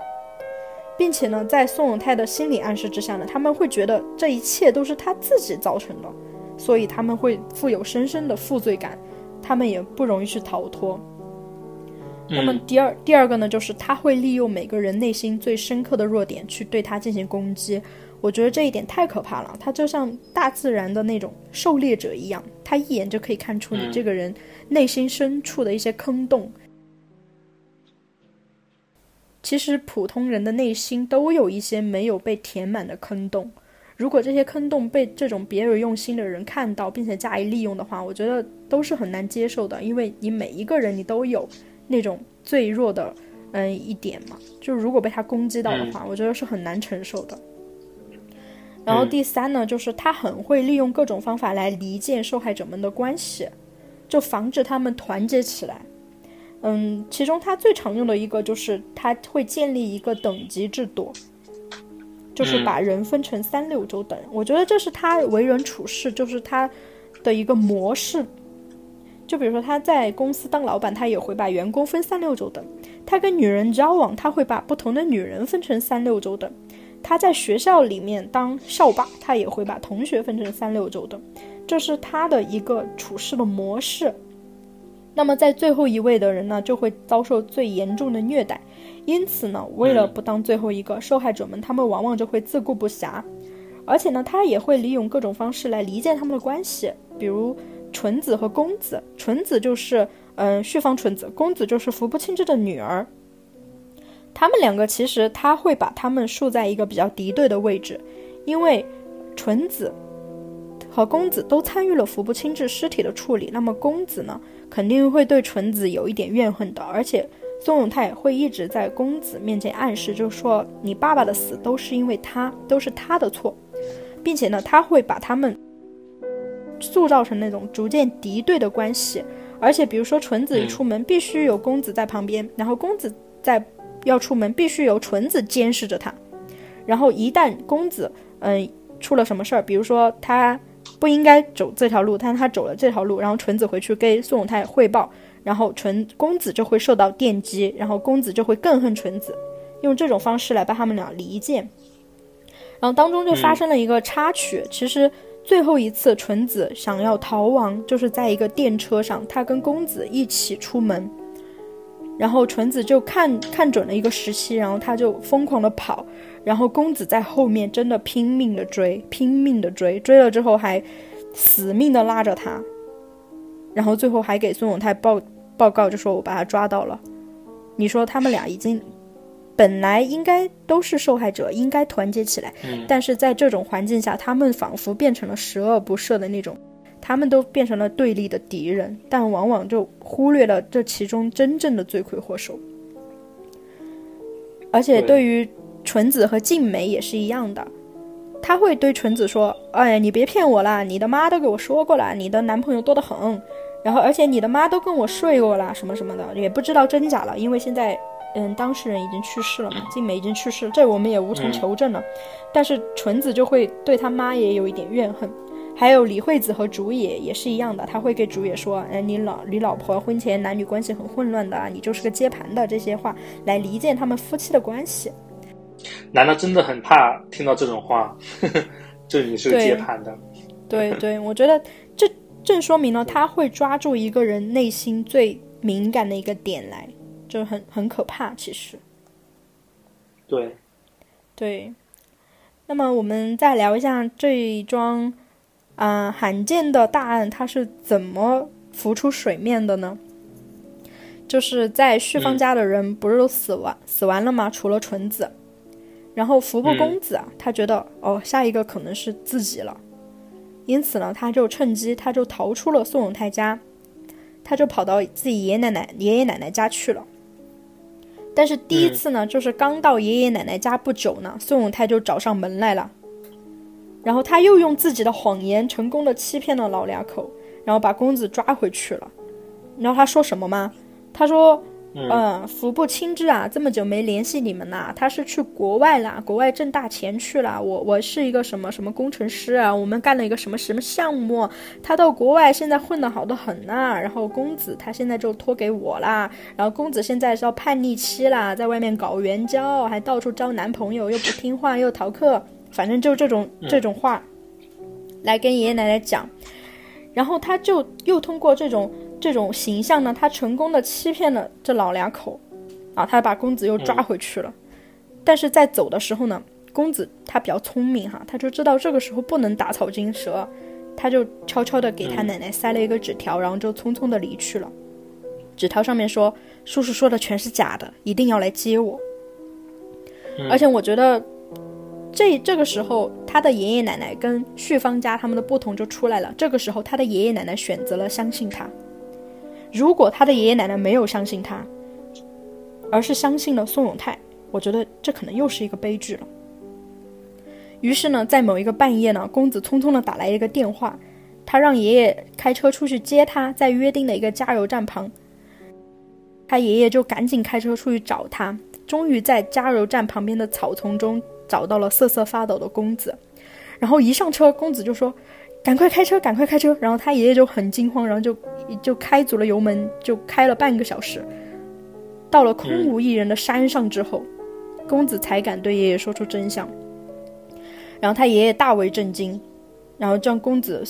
并且呢，在宋永泰的心理暗示之下呢，他们会觉得这一切都是他自己造成的，所以他们会富有深深的负罪感，他们也不容易去逃脱。那么第二第二个呢，就是他会利用每个人内心最深刻的弱点去对他进行攻击。我觉得这一点太可怕了，他就像大自然的那种狩猎者一样，他一眼就可以看出你这个人内心深处的一些坑洞。其实普通人的内心都有一些没有被填满的坑洞，如果这些坑洞被这种别有用心的人看到并且加以利用的话，我觉得都是很难接受的，因为你每一个人你都有那种最弱的嗯一点嘛，就如果被他攻击到的话，我觉得是很难承受的。然后第三呢，就是他很会利用各种方法来离间受害者们的关系，就防止他们团结起来。嗯，其中他最常用的一个就是他会建立一个等级制度，就是把人分成三六九等。我觉得这是他为人处事就是他的一个模式。就比如说他在公司当老板，他也会把员工分三六九等；他跟女人交往，他会把不同的女人分成三六九等。他在学校里面当校霸，他也会把同学分成三六九等，这是他的一个处事的模式。那么在最后一位的人呢，就会遭受最严重的虐待。因此呢，为了不当最后一个，受害者们他们往往就会自顾不暇，而且呢，他也会利用各种方式来离间他们的关系，比如纯子和公子。纯子就是嗯旭方纯子，公子就是服部庆治的女儿。他们两个其实他会把他们竖在一个比较敌对的位置，因为纯子和公子都参与了服部清治尸体的处理，那么公子呢肯定会对纯子有一点怨恨的，而且宋永泰会一直在公子面前暗示，就说你爸爸的死都是因为他，都是他的错，并且呢他会把他们塑造成那种逐渐敌对的关系，而且比如说纯子一出门必须有公子在旁边，然后公子在。要出门必须由纯子监视着他，然后一旦公子嗯出了什么事儿，比如说他不应该走这条路，但他走了这条路，然后纯子回去跟宋永泰汇报，然后纯公子就会受到电击，然后公子就会更恨纯子，用这种方式来把他们俩离间。然后当中就发生了一个插曲，其实最后一次纯子想要逃亡，就是在一个电车上，他跟公子一起出门。然后纯子就看看准了一个时期，然后他就疯狂的跑，然后公子在后面真的拼命的追，拼命的追，追了之后还死命的拉着他，然后最后还给孙永泰报报告，就说我把他抓到了。你说他们俩已经本来应该都是受害者，应该团结起来，嗯但是在这种环境下，他们仿佛变成了十恶不赦的那种，他们都变成了对立的敌人，但往往就忽略了这其中真正的罪魁祸首。而且对对于纯子和静美也是一样的，他会对纯子说：“哎，你别骗我啦，你的妈都给我说过了，你的男朋友多得很，然后而且你的妈都跟我睡过啦，什么什么的，也不知道真假了，因为现在。”嗯，当事人已经去世了嘛，静美已经去世了，这我们也无从嗯求证了。但是纯子就会对他妈也有一点怨恨，还有李惠子和竹野也是一样的，他会给竹野说：“哎，你老你老婆婚前男女关系很混乱的啊，你就是个接盘的这些话，来离间他们夫妻的关系。难道真的很怕听到这种话？就你是个接盘的，对对，我觉得这正说明了他会抓住一个人内心最敏感的一个点来，就很很可怕。其实，对，对。那么我们再聊一下这一桩啊、罕见的大案，它是怎么浮出水面的呢？就是在旭芳家的人不是都死完、死完了吗？除了纯子，然后服部公子啊，他觉得哦，下一个可能是自己了，因此呢，他就趁机他就逃出了宋永泰家，他就跑到自己爷爷奶奶爷爷奶奶家去了。但是第一次呢，就是刚到爷爷奶奶家不久呢，宋永泰就找上门来了，然后他又用自己的谎言成功的欺骗了老两口，然后把公子抓回去了。你知道他说什么吗？他说：“嗯，服部清之啊，这么久没联系你们呐、他是去国外啦，国外挣大钱去了。我我是一个什么什么工程师啊，我们干了一个什么什么项目，他到国外现在混得好的很呐、然后公子他现在就托给我啦，然后公子现在是要叛逆期啦，在外面搞援交，还到处交男朋友，又不听话又逃课，反正就这种这种话，来跟爷爷奶奶讲。然后他就又通过这种这种形象呢，他成功的欺骗了这老两口，啊，他把公子又抓回去了。但是在走的时候呢，公子他比较聪明哈，他就知道这个时候不能打草惊蛇，他就悄悄的给他奶奶塞了一个纸条，然后就匆匆的离去了。纸条上面说：“叔叔说的全是假的，一定要来接我。而且我觉得这这个时候，他的爷爷奶奶跟旭芳家他们的不同就出来了。这个时候，他的爷爷奶奶选择了相信他。如果他的爷爷奶奶没有相信他，而是相信了宋永泰，我觉得这可能又是一个悲剧了。于是呢，在某一个半夜呢，公子匆匆的打来一个电话，他让爷爷开车出去接他，在约定的一个加油站旁。他爷爷就赶紧开车出去找他，终于在加油站旁边的草丛中找到了瑟瑟发抖的公子。然后一上车，公子就说：“赶快开车，赶快开车！”然后他爷爷就很惊慌，然后就就开足了油门，就开了半个小时。到了空无一人的山上之后，公子才敢对爷爷说出真相。然后他爷爷大为震惊，然后将公子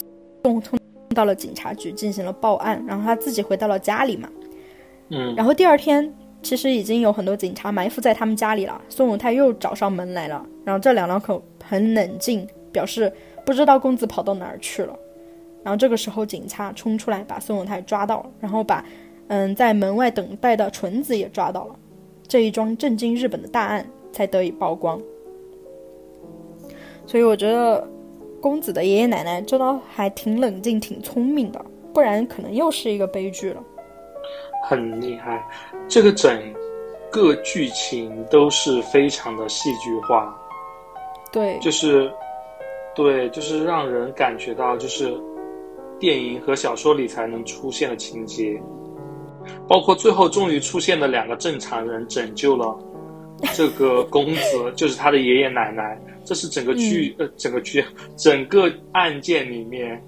送送到了警察局进行了报案，然后他自己回到了家里嘛。嗯，然后第二天，其实已经有很多警察埋伏在他们家里了。宋永泰又找上门来了，然后这两两口很冷静，表示不知道公子跑到哪儿去了。然后这个时候，警察冲出来把宋永泰抓到，然后把嗯在门外等待的纯子也抓到了。这一桩震惊日本的大案才得以曝光。所以我觉得公子的爷爷奶奶这倒还挺冷静、挺聪明的，不然可能又是一个悲剧了。很厉害。这个整个剧情都是非常的戏剧化，对，就是对，就是让人感觉到就是电影和小说里才能出现的情节，包括最后终于出现的两个正常人拯救了 这个公子，就是他的爷爷奶奶。这是整个剧、呃整个剧整个案件里面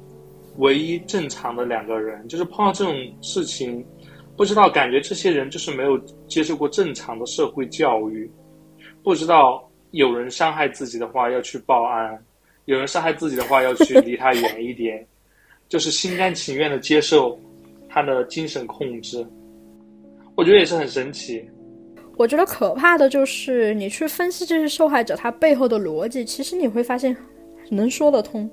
唯一正常的两个人，就是碰到这种事情，不知道感觉这些人就是没有接受过正常的社会教育，不知道有人伤害自己的话要去报案，有人伤害自己的话要去离他远一点，就是心甘情愿的接受他的精神控制，我觉得也是很神奇。我觉得可怕的就是你去分析这些受害者他背后的逻辑，其实你会发现能说得通。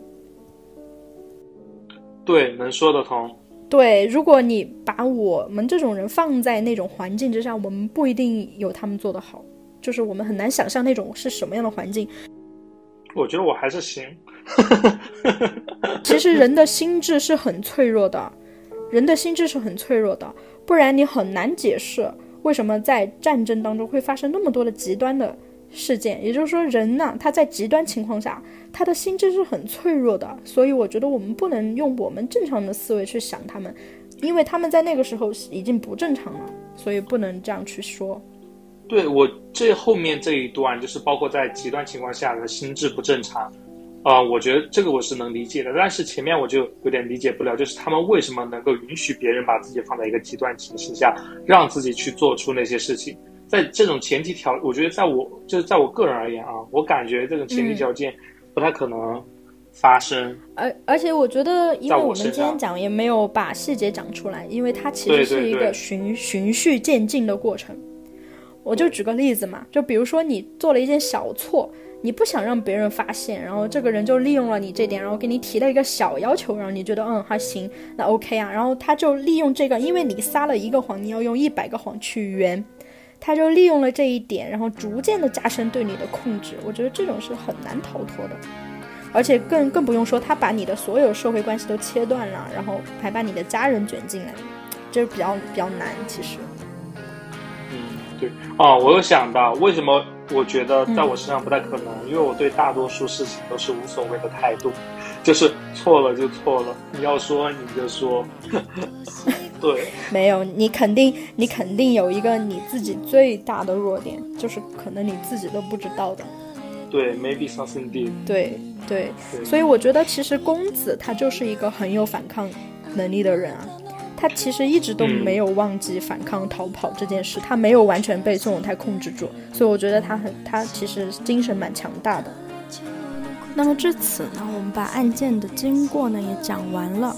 对，能说得通。对，如果你把我们这种人放在那种环境之下，我们不一定有他们做的好。就是我们很难想象那种是什么样的环境。我觉得我还是行。其实人的心智是很脆弱的，人的心智是很脆弱的，不然你很难解释为什么在战争当中会发生那么多的极端的事件。也就是说，人呢，他在极端情况下，他的心智是很脆弱的。所以，我觉得我们不能用我们正常的思维去想他们，因为他们在那个时候已经不正常了，所以不能这样去说。对我这后面这一段，就是包括在极端情况下的心智不正常。啊，我觉得这个我是能理解的，但是前面我就有点理解不了，就是他们为什么能够允许别人把自己放在一个极端情形下，让自己去做出那些事情？在这种前提条，我觉得在我就是在我个人而言啊，我感觉这种前提条件不太可能发生。而而且我觉得，因为我们今天讲也没有把细节讲出来，因为它其实是一个循循序渐进的过程。我就举个例子嘛，就比如说你做了一件小错。你不想让别人发现，然后这个人就利用了你这点，然后给你提了一个小要求，然后你觉得嗯还行，那 OK 啊，然后他就利用这个，因为你撒了一个谎，你要用一百个谎去圆，他就利用了这一点，然后逐渐的加深对你的控制。我觉得这种是很难逃脱的，而且更更不用说他把你的所有社会关系都切断了，然后还把你的家人卷进来，这比较比较难，其实。嗯，对啊，我又想到为什么。我觉得在我身上不太可能，因为我对大多数事情都是无所谓的态度，就是错了就错了，你要说你就说。对，没有你肯定你肯定有一个你自己最大的弱点，就是可能你自己都不知道的。对，maybe something deep。对对，所以我觉得其实公子他就是一个很有反抗能力的人啊。他其实一直都没有忘记反抗逃跑这件事，他没有完全被宋永泰控制住，所以我觉得他很，他其实精神蛮强大的。那么至此呢，我们把案件的经过呢也讲完了。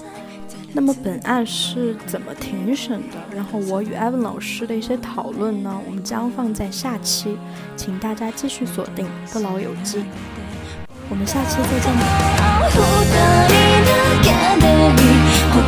那么本案是怎么庭审的？然后我与 Evan 老师的一些讨论呢？我们将放在下期，请大家继续锁定《不老友记》。我们下期再见。我